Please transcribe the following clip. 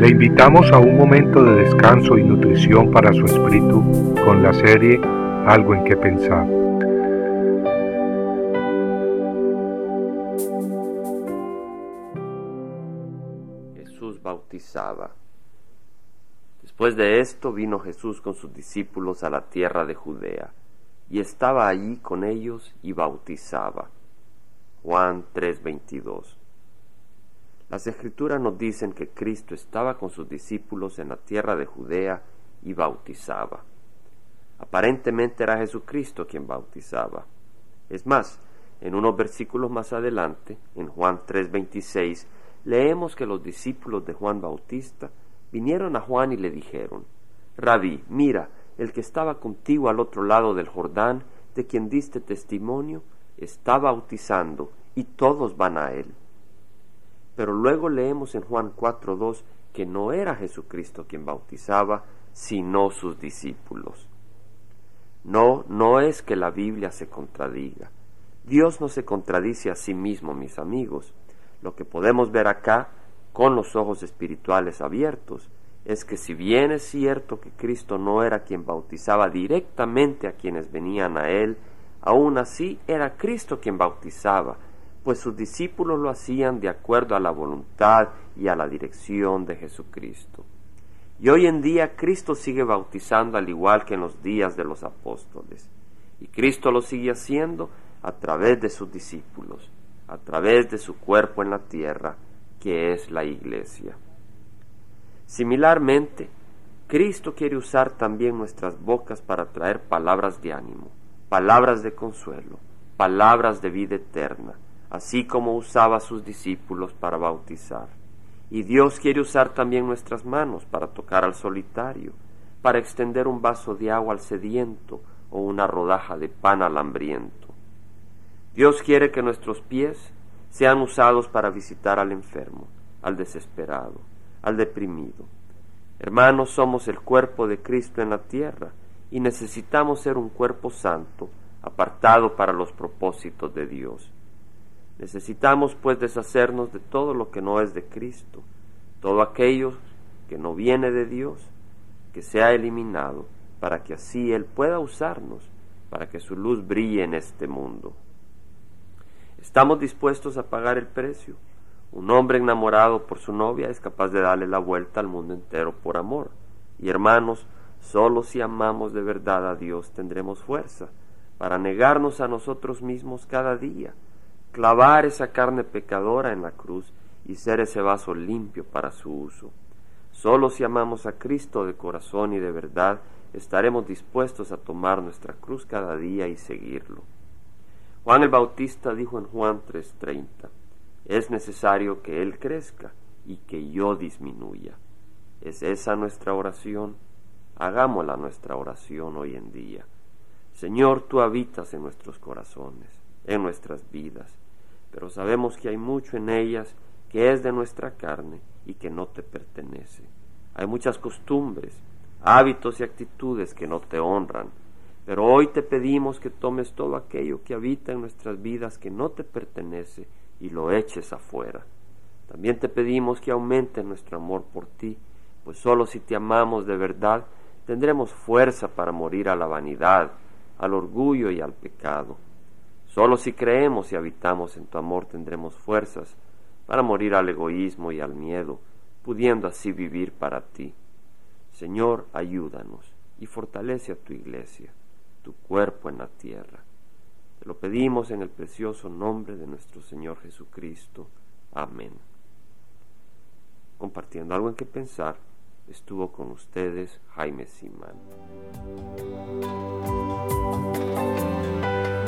Le invitamos a un momento de descanso y nutrición para su espíritu con la serie Algo en que pensar. Jesús bautizaba. Después de esto vino Jesús con sus discípulos a la tierra de Judea, y estaba allí con ellos y bautizaba. Juan 3:22 las escrituras nos dicen que Cristo estaba con sus discípulos en la tierra de Judea y bautizaba. Aparentemente era Jesucristo quien bautizaba. Es más, en unos versículos más adelante, en Juan 3:26, leemos que los discípulos de Juan Bautista vinieron a Juan y le dijeron, Rabí, mira, el que estaba contigo al otro lado del Jordán, de quien diste testimonio, está bautizando, y todos van a él. Pero luego leemos en Juan 4.2 que no era Jesucristo quien bautizaba, sino sus discípulos. No, no es que la Biblia se contradiga. Dios no se contradice a sí mismo, mis amigos. Lo que podemos ver acá, con los ojos espirituales abiertos, es que si bien es cierto que Cristo no era quien bautizaba directamente a quienes venían a Él, aún así era Cristo quien bautizaba, pues sus discípulos lo hacían de acuerdo a la voluntad y a la dirección de Jesucristo. Y hoy en día Cristo sigue bautizando al igual que en los días de los apóstoles. Y Cristo lo sigue haciendo a través de sus discípulos, a través de su cuerpo en la tierra, que es la iglesia. Similarmente, Cristo quiere usar también nuestras bocas para traer palabras de ánimo, palabras de consuelo, palabras de vida eterna, así como usaba a sus discípulos para bautizar. Y Dios quiere usar también nuestras manos para tocar al solitario, para extender un vaso de agua al sediento o una rodaja de pan al hambriento. Dios quiere que nuestros pies sean usados para visitar al enfermo, al desesperado, al deprimido. Hermanos, somos el cuerpo de Cristo en la tierra y necesitamos ser un cuerpo santo, apartado para los propósitos de Dios. Necesitamos pues deshacernos de todo lo que no es de Cristo, todo aquello que no viene de Dios, que sea eliminado, para que así Él pueda usarnos, para que su luz brille en este mundo. ¿Estamos dispuestos a pagar el precio? Un hombre enamorado por su novia es capaz de darle la vuelta al mundo entero por amor. Y hermanos, solo si amamos de verdad a Dios tendremos fuerza para negarnos a nosotros mismos cada día clavar esa carne pecadora en la cruz y ser ese vaso limpio para su uso. Solo si amamos a Cristo de corazón y de verdad, estaremos dispuestos a tomar nuestra cruz cada día y seguirlo. Juan el Bautista dijo en Juan 3:30, es necesario que Él crezca y que yo disminuya. ¿Es esa nuestra oración? Hagámosla nuestra oración hoy en día. Señor, tú habitas en nuestros corazones en nuestras vidas, pero sabemos que hay mucho en ellas que es de nuestra carne y que no te pertenece. Hay muchas costumbres, hábitos y actitudes que no te honran, pero hoy te pedimos que tomes todo aquello que habita en nuestras vidas que no te pertenece y lo eches afuera. También te pedimos que aumente nuestro amor por ti, pues solo si te amamos de verdad tendremos fuerza para morir a la vanidad, al orgullo y al pecado. Solo si creemos y habitamos en tu amor tendremos fuerzas para morir al egoísmo y al miedo, pudiendo así vivir para ti. Señor, ayúdanos y fortalece a tu iglesia, tu cuerpo en la tierra. Te lo pedimos en el precioso nombre de nuestro Señor Jesucristo. Amén. Compartiendo algo en que pensar, estuvo con ustedes Jaime Simán.